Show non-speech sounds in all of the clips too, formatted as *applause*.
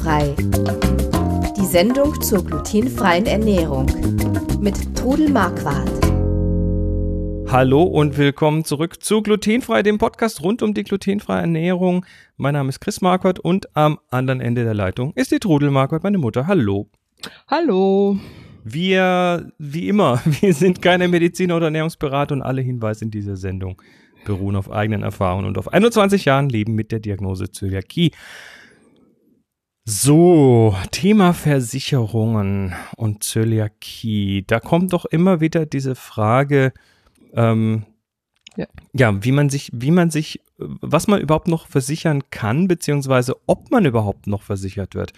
Glutenfrei. Die Sendung zur glutenfreien Ernährung mit Trudel Marquardt. Hallo und willkommen zurück zu Glutenfrei, dem Podcast rund um die glutenfreie Ernährung. Mein Name ist Chris Marquardt und am anderen Ende der Leitung ist die Trudel Marquardt, meine Mutter. Hallo. Hallo. Wir, wie immer, *laughs* wir sind keine Mediziner oder Ernährungsberater und alle Hinweise in dieser Sendung beruhen auf eigenen Erfahrungen und auf 21 Jahren Leben mit der Diagnose Zöliakie. So, Thema Versicherungen und Zöliakie. Da kommt doch immer wieder diese Frage, ähm, ja. ja, wie man sich, wie man sich, was man überhaupt noch versichern kann, beziehungsweise ob man überhaupt noch versichert wird.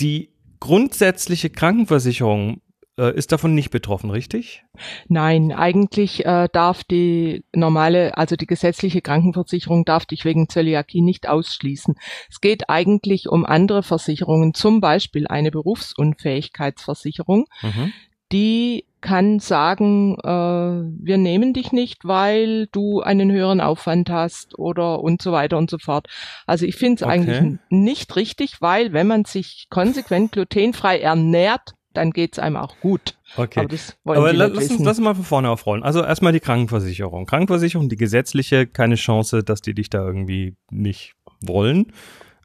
Die grundsätzliche Krankenversicherung äh, ist davon nicht betroffen, richtig? Nein, eigentlich äh, darf die normale, also die gesetzliche Krankenversicherung darf dich wegen Zöliakie nicht ausschließen. Es geht eigentlich um andere Versicherungen, zum Beispiel eine Berufsunfähigkeitsversicherung. Mhm. Die kann sagen, äh, wir nehmen dich nicht, weil du einen höheren Aufwand hast oder und so weiter und so fort. Also ich finde es okay. eigentlich nicht richtig, weil wenn man sich konsequent glutenfrei ernährt, dann geht's einem auch gut. Okay. Aber, Aber lass, uns, lass uns mal von vorne aufrollen. Also erstmal die Krankenversicherung. Krankenversicherung, die gesetzliche, keine Chance, dass die dich da irgendwie nicht wollen.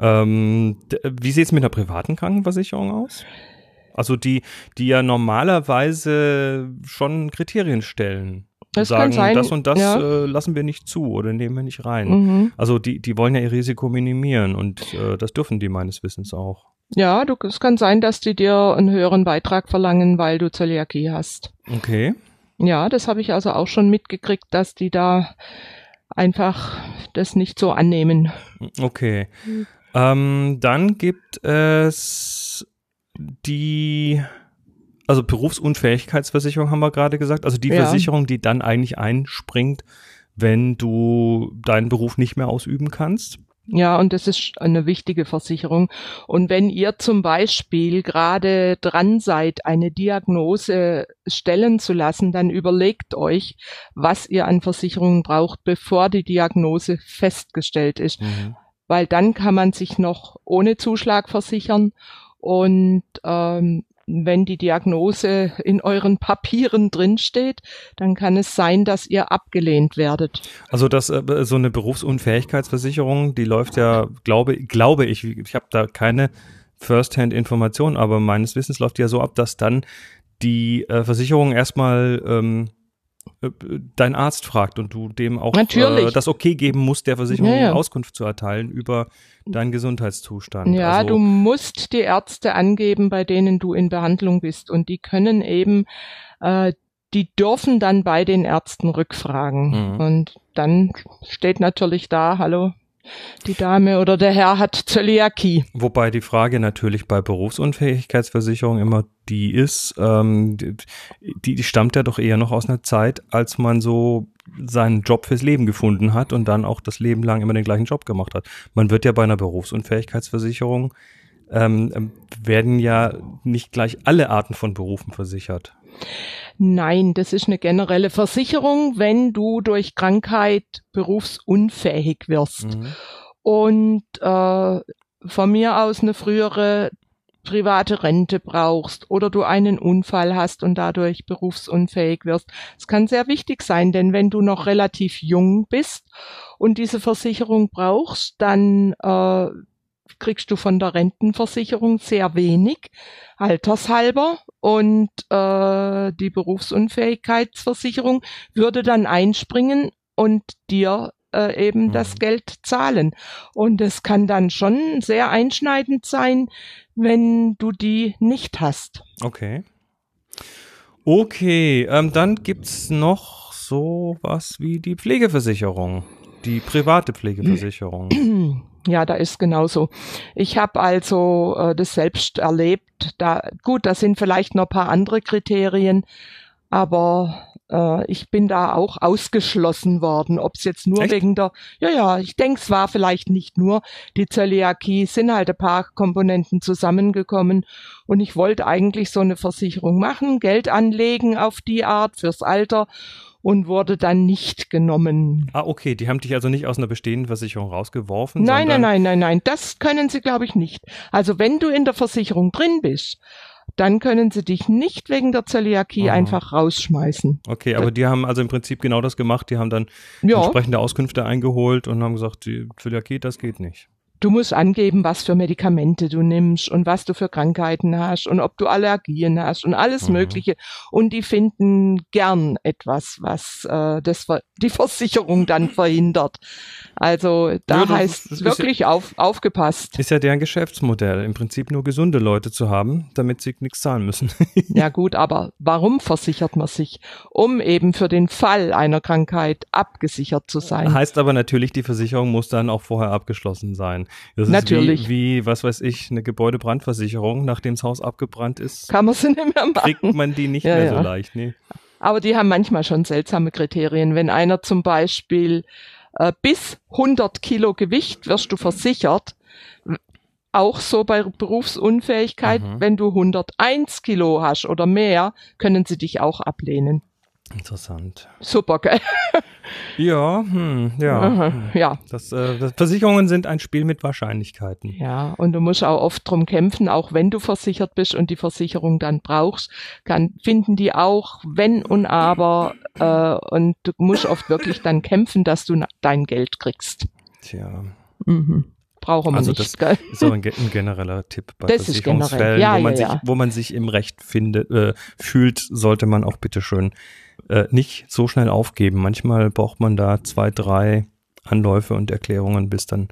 Ähm, wie sieht's mit einer privaten Krankenversicherung aus? Also die, die ja normalerweise schon Kriterien stellen. Das sagen, sein, das und das ja. äh, lassen wir nicht zu oder nehmen wir nicht rein. Mhm. Also die, die wollen ja ihr Risiko minimieren und äh, das dürfen die meines Wissens auch. Ja, du, es kann sein, dass die dir einen höheren Beitrag verlangen, weil du Zöliakie hast. Okay. Ja, das habe ich also auch schon mitgekriegt, dass die da einfach das nicht so annehmen. Okay. Mhm. Ähm, dann gibt es die, also Berufsunfähigkeitsversicherung haben wir gerade gesagt, also die ja. Versicherung, die dann eigentlich einspringt, wenn du deinen Beruf nicht mehr ausüben kannst. Ja, und das ist eine wichtige Versicherung. Und wenn ihr zum Beispiel gerade dran seid, eine Diagnose stellen zu lassen, dann überlegt euch, was ihr an Versicherungen braucht, bevor die Diagnose festgestellt ist. Mhm. Weil dann kann man sich noch ohne Zuschlag versichern und ähm, wenn die Diagnose in euren Papieren drinsteht, dann kann es sein, dass ihr abgelehnt werdet. Also das äh, so eine Berufsunfähigkeitsversicherung, die läuft ja, glaube glaube ich, ich habe da keine First-Hand-Information, aber meines Wissens läuft die ja so ab, dass dann die äh, Versicherung erstmal ähm, äh, dein Arzt fragt und du dem auch äh, das Okay geben musst, der Versicherung ja, ja. Auskunft zu erteilen über deinen Gesundheitszustand. Ja, also, du musst die Ärzte angeben, bei denen du in Behandlung bist und die können eben, äh, die dürfen dann bei den Ärzten rückfragen mhm. und dann steht natürlich da, hallo, die Dame oder der Herr hat Zöliakie. Wobei die Frage natürlich bei Berufsunfähigkeitsversicherung immer die ist, ähm, die, die stammt ja doch eher noch aus einer Zeit, als man so seinen Job fürs Leben gefunden hat und dann auch das Leben lang immer den gleichen Job gemacht hat. Man wird ja bei einer Berufsunfähigkeitsversicherung ähm, werden ja nicht gleich alle Arten von Berufen versichert. Nein, das ist eine generelle Versicherung, wenn du durch Krankheit berufsunfähig wirst. Mhm. Und äh, von mir aus eine frühere private Rente brauchst oder du einen Unfall hast und dadurch berufsunfähig wirst. Es kann sehr wichtig sein, denn wenn du noch relativ jung bist und diese Versicherung brauchst, dann äh, kriegst du von der Rentenversicherung sehr wenig, altershalber. Und äh, die Berufsunfähigkeitsversicherung würde dann einspringen und dir äh, eben mhm. das Geld zahlen. Und es kann dann schon sehr einschneidend sein, wenn du die nicht hast. Okay. Okay, ähm, dann gibt's noch so was wie die Pflegeversicherung, die private *clears throat* Pflegeversicherung. *clears throat* Ja, da ist genauso. Ich habe also äh, das selbst erlebt. Da gut, da sind vielleicht noch ein paar andere Kriterien, aber äh, ich bin da auch ausgeschlossen worden. Ob es jetzt nur Echt? wegen der, ja, ja, ich denke, es war vielleicht nicht nur die Zöliakie, sind halt ein paar Komponenten zusammengekommen und ich wollte eigentlich so eine Versicherung machen, Geld anlegen auf die Art fürs Alter und wurde dann nicht genommen. Ah, okay. Die haben dich also nicht aus einer bestehenden Versicherung rausgeworfen? Nein, nein, nein, nein, nein. Das können sie, glaube ich, nicht. Also wenn du in der Versicherung drin bist, dann können sie dich nicht wegen der Zöliakie Aha. einfach rausschmeißen. Okay, aber die haben also im Prinzip genau das gemacht. Die haben dann ja. entsprechende Auskünfte eingeholt und haben gesagt, die Zöliakie, das geht nicht. Du musst angeben, was für Medikamente du nimmst und was du für Krankheiten hast und ob du Allergien hast und alles mhm. Mögliche. Und die finden gern etwas, was äh, das, die Versicherung dann *laughs* verhindert. Also da ja, heißt es wirklich ja, auf, aufgepasst. Ist ja deren Geschäftsmodell, im Prinzip nur gesunde Leute zu haben, damit sie nichts zahlen müssen. *laughs* ja gut, aber warum versichert man sich? Um eben für den Fall einer Krankheit abgesichert zu sein. Heißt aber natürlich, die Versicherung muss dann auch vorher abgeschlossen sein. Das Natürlich. Ist wie, wie, was weiß ich, eine Gebäudebrandversicherung, nachdem das Haus abgebrannt ist. Kann man sie nicht mehr machen. Kriegt man die nicht ja, mehr ja. so leicht, nee. Aber die haben manchmal schon seltsame Kriterien. Wenn einer zum Beispiel äh, bis 100 Kilo Gewicht wirst du versichert, auch so bei Berufsunfähigkeit, mhm. wenn du 101 Kilo hast oder mehr, können sie dich auch ablehnen. Interessant. Super, gell? *laughs* Ja, hm, ja. Aha, ja. Das, äh, das, Versicherungen sind ein Spiel mit Wahrscheinlichkeiten. Ja, und du musst auch oft drum kämpfen, auch wenn du versichert bist und die Versicherung dann brauchst, kann, finden die auch wenn und aber äh, und du musst oft wirklich dann kämpfen, dass du dein Geld kriegst. Tja. Mhm brauchen wir also nicht. Das gell? ist auch ein, ein, genereller Tipp bei das Versicherungsfällen, ja, wo, man ja, sich, wo man sich im Recht findet, äh, fühlt, sollte man auch bitteschön äh, nicht so schnell aufgeben. Manchmal braucht man da zwei, drei Anläufe und Erklärungen, bis dann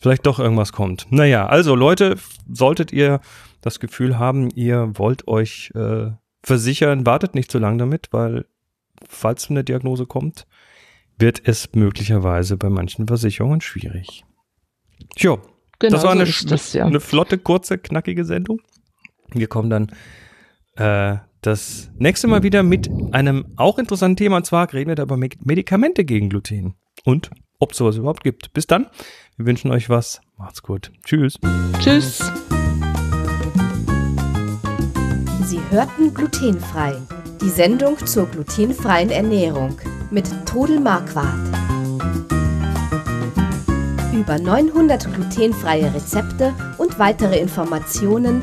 vielleicht doch irgendwas kommt. Naja, also Leute, solltet ihr das Gefühl haben, ihr wollt euch äh, versichern, wartet nicht zu lange damit, weil falls eine Diagnose kommt, wird es möglicherweise bei manchen Versicherungen schwierig. Tja, genau das war eine, so das, ja. eine flotte, kurze, knackige Sendung. Wir kommen dann äh, das nächste Mal wieder mit einem auch interessanten Thema. Und zwar reden wir da über Medikamente gegen Gluten und ob es sowas überhaupt gibt. Bis dann. Wir wünschen euch was. Macht's gut. Tschüss. Tschüss. Sie hörten glutenfrei. Die Sendung zur glutenfreien Ernährung mit Todel Marquardt. Über 900 glutenfreie Rezepte und weitere Informationen